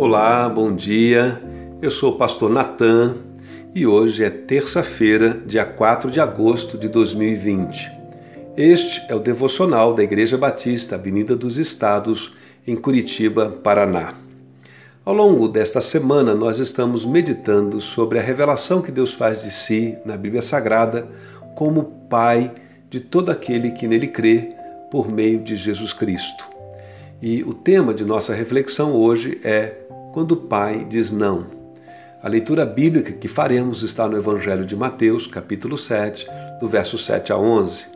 Olá, bom dia. Eu sou o pastor Natan e hoje é terça-feira, dia 4 de agosto de 2020. Este é o devocional da Igreja Batista Avenida dos Estados, em Curitiba, Paraná. Ao longo desta semana, nós estamos meditando sobre a revelação que Deus faz de si na Bíblia Sagrada como Pai de todo aquele que nele crê por meio de Jesus Cristo. E o tema de nossa reflexão hoje é quando o pai diz não. A leitura bíblica que faremos está no Evangelho de Mateus, capítulo 7, do verso 7 a 11.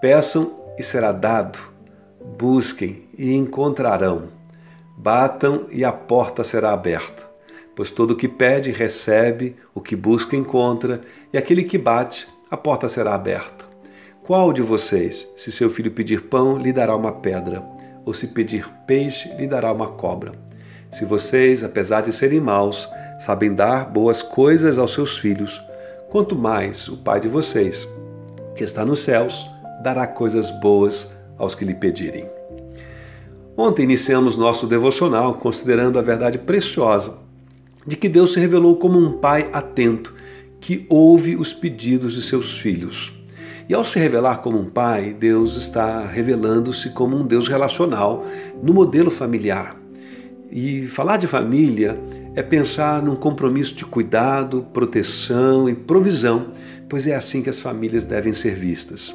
Peçam e será dado, busquem e encontrarão, batam e a porta será aberta. Pois todo o que pede, recebe, o que busca, encontra, e aquele que bate, a porta será aberta. Qual de vocês, se seu filho pedir pão, lhe dará uma pedra, ou se pedir peixe, lhe dará uma cobra? Se vocês, apesar de serem maus, sabem dar boas coisas aos seus filhos, quanto mais o Pai de vocês, que está nos céus, dará coisas boas aos que lhe pedirem. Ontem iniciamos nosso devocional considerando a verdade preciosa de que Deus se revelou como um pai atento que ouve os pedidos de seus filhos. E ao se revelar como um pai, Deus está revelando-se como um Deus relacional no modelo familiar. E falar de família é pensar num compromisso de cuidado, proteção e provisão, pois é assim que as famílias devem ser vistas.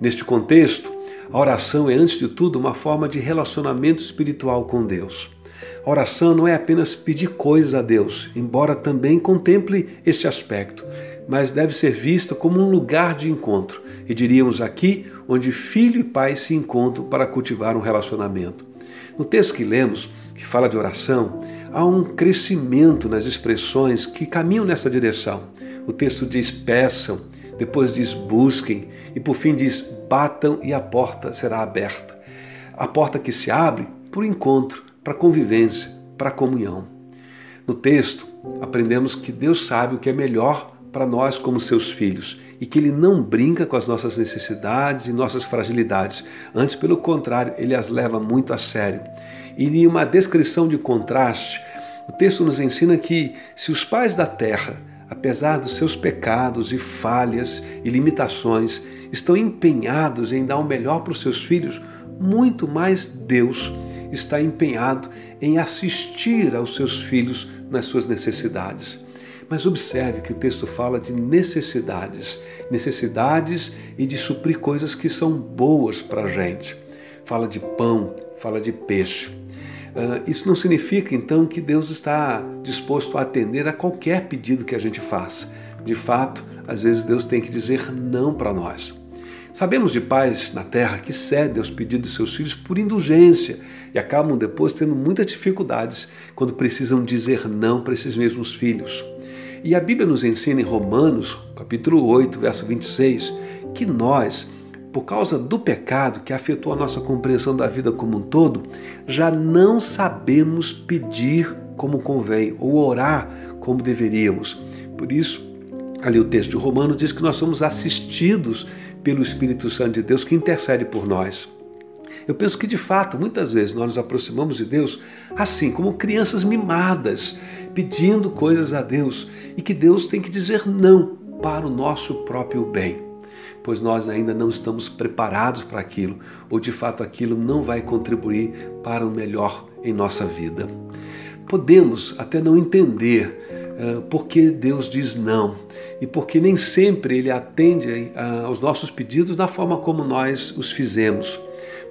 Neste contexto, a oração é, antes de tudo, uma forma de relacionamento espiritual com Deus. A oração não é apenas pedir coisas a Deus, embora também contemple este aspecto, mas deve ser vista como um lugar de encontro, e diríamos aqui, onde filho e pai se encontram para cultivar um relacionamento. No texto que lemos, que fala de oração, há um crescimento nas expressões que caminham nessa direção. O texto diz peçam, depois diz busquem e por fim diz batam e a porta será aberta. A porta que se abre por encontro, para convivência, para comunhão. No texto, aprendemos que Deus sabe o que é melhor para nós como seus filhos e que Ele não brinca com as nossas necessidades e nossas fragilidades. Antes, pelo contrário, Ele as leva muito a sério. E em uma descrição de contraste, o texto nos ensina que se os pais da terra, apesar dos seus pecados e falhas e limitações, estão empenhados em dar o melhor para os seus filhos, muito mais Deus está empenhado em assistir aos seus filhos nas suas necessidades. Mas observe que o texto fala de necessidades, necessidades e de suprir coisas que são boas para a gente. Fala de pão, fala de peixe. Uh, isso não significa então que Deus está disposto a atender a qualquer pedido que a gente faça. De fato, às vezes Deus tem que dizer não para nós. Sabemos de pais na terra que cedem aos pedidos de seus filhos por indulgência e acabam depois tendo muitas dificuldades quando precisam dizer não para esses mesmos filhos. E a Bíblia nos ensina em Romanos, capítulo 8, verso 26, que nós, por causa do pecado que afetou a nossa compreensão da vida como um todo, já não sabemos pedir como convém ou orar como deveríamos. Por isso, ali o texto de Romano diz que nós somos assistidos pelo Espírito Santo de Deus que intercede por nós. Eu penso que de fato, muitas vezes nós nos aproximamos de Deus assim, como crianças mimadas, pedindo coisas a Deus e que Deus tem que dizer não para o nosso próprio bem, pois nós ainda não estamos preparados para aquilo, ou de fato aquilo não vai contribuir para o melhor em nossa vida. Podemos até não entender uh, por que Deus diz não e porque nem sempre Ele atende uh, aos nossos pedidos da forma como nós os fizemos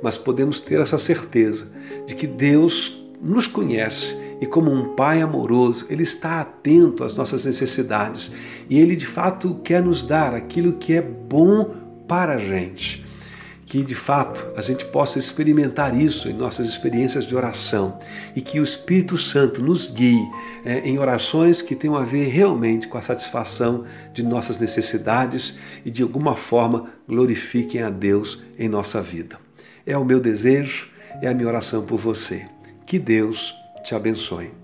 mas podemos ter essa certeza de que Deus nos conhece e, como um Pai amoroso, Ele está atento às nossas necessidades e Ele de fato quer nos dar aquilo que é bom para a gente. Que de fato a gente possa experimentar isso em nossas experiências de oração e que o Espírito Santo nos guie é, em orações que tenham a ver realmente com a satisfação de nossas necessidades e de alguma forma glorifiquem a Deus em nossa vida. É o meu desejo, é a minha oração por você. Que Deus te abençoe.